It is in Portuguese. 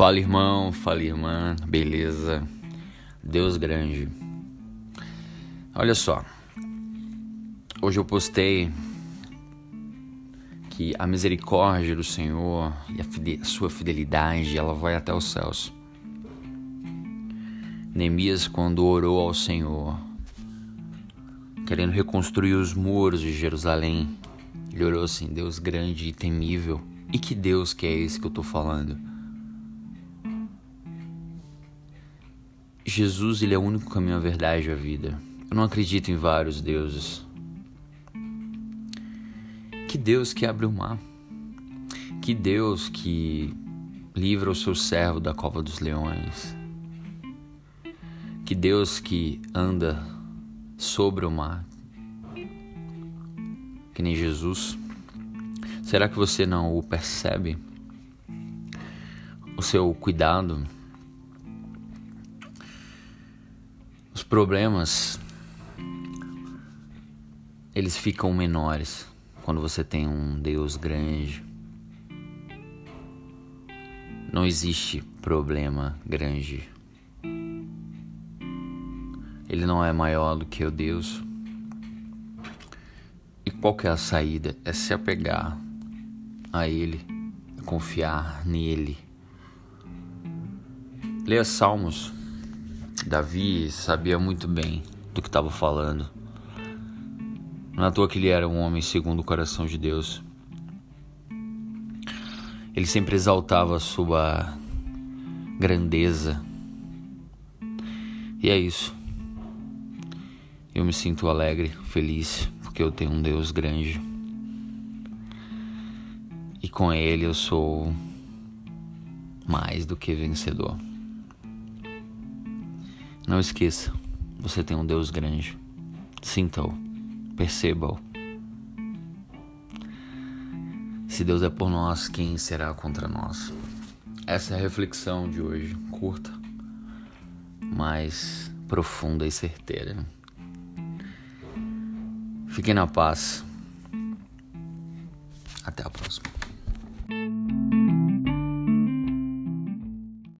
Fala irmão, fala irmã, beleza? Deus grande. Olha só, hoje eu postei que a misericórdia do Senhor e a, sua fidelidade ela vai até os céus. Neemias, quando orou ao Senhor, querendo reconstruir os muros de Jerusalém, ele orou assim: Deus grande e temível. E que Deus que é esse que eu tô falando? Jesus ele é o único caminho, a verdade e a vida. Eu não acredito em vários deuses. Que Deus que abre o mar. Que Deus que livra o seu servo da cova dos leões. Que Deus que anda sobre o mar. Que nem Jesus. Será que você não o percebe? O seu cuidado problemas eles ficam menores quando você tem um Deus grande. Não existe problema grande. Ele não é maior do que o Deus. E qual que é a saída? É se apegar a Ele, confiar nele. Leia Salmos Davi sabia muito bem do que estava falando. Não é à toa que ele era um homem segundo o coração de Deus. Ele sempre exaltava a sua grandeza. E é isso. Eu me sinto alegre, feliz, porque eu tenho um Deus grande. E com Ele eu sou mais do que vencedor. Não esqueça, você tem um Deus grande. Sinta-o, perceba-o. Se Deus é por nós, quem será contra nós? Essa é a reflexão de hoje, curta, mas profunda e certeira. Fiquem na paz. Até a próxima.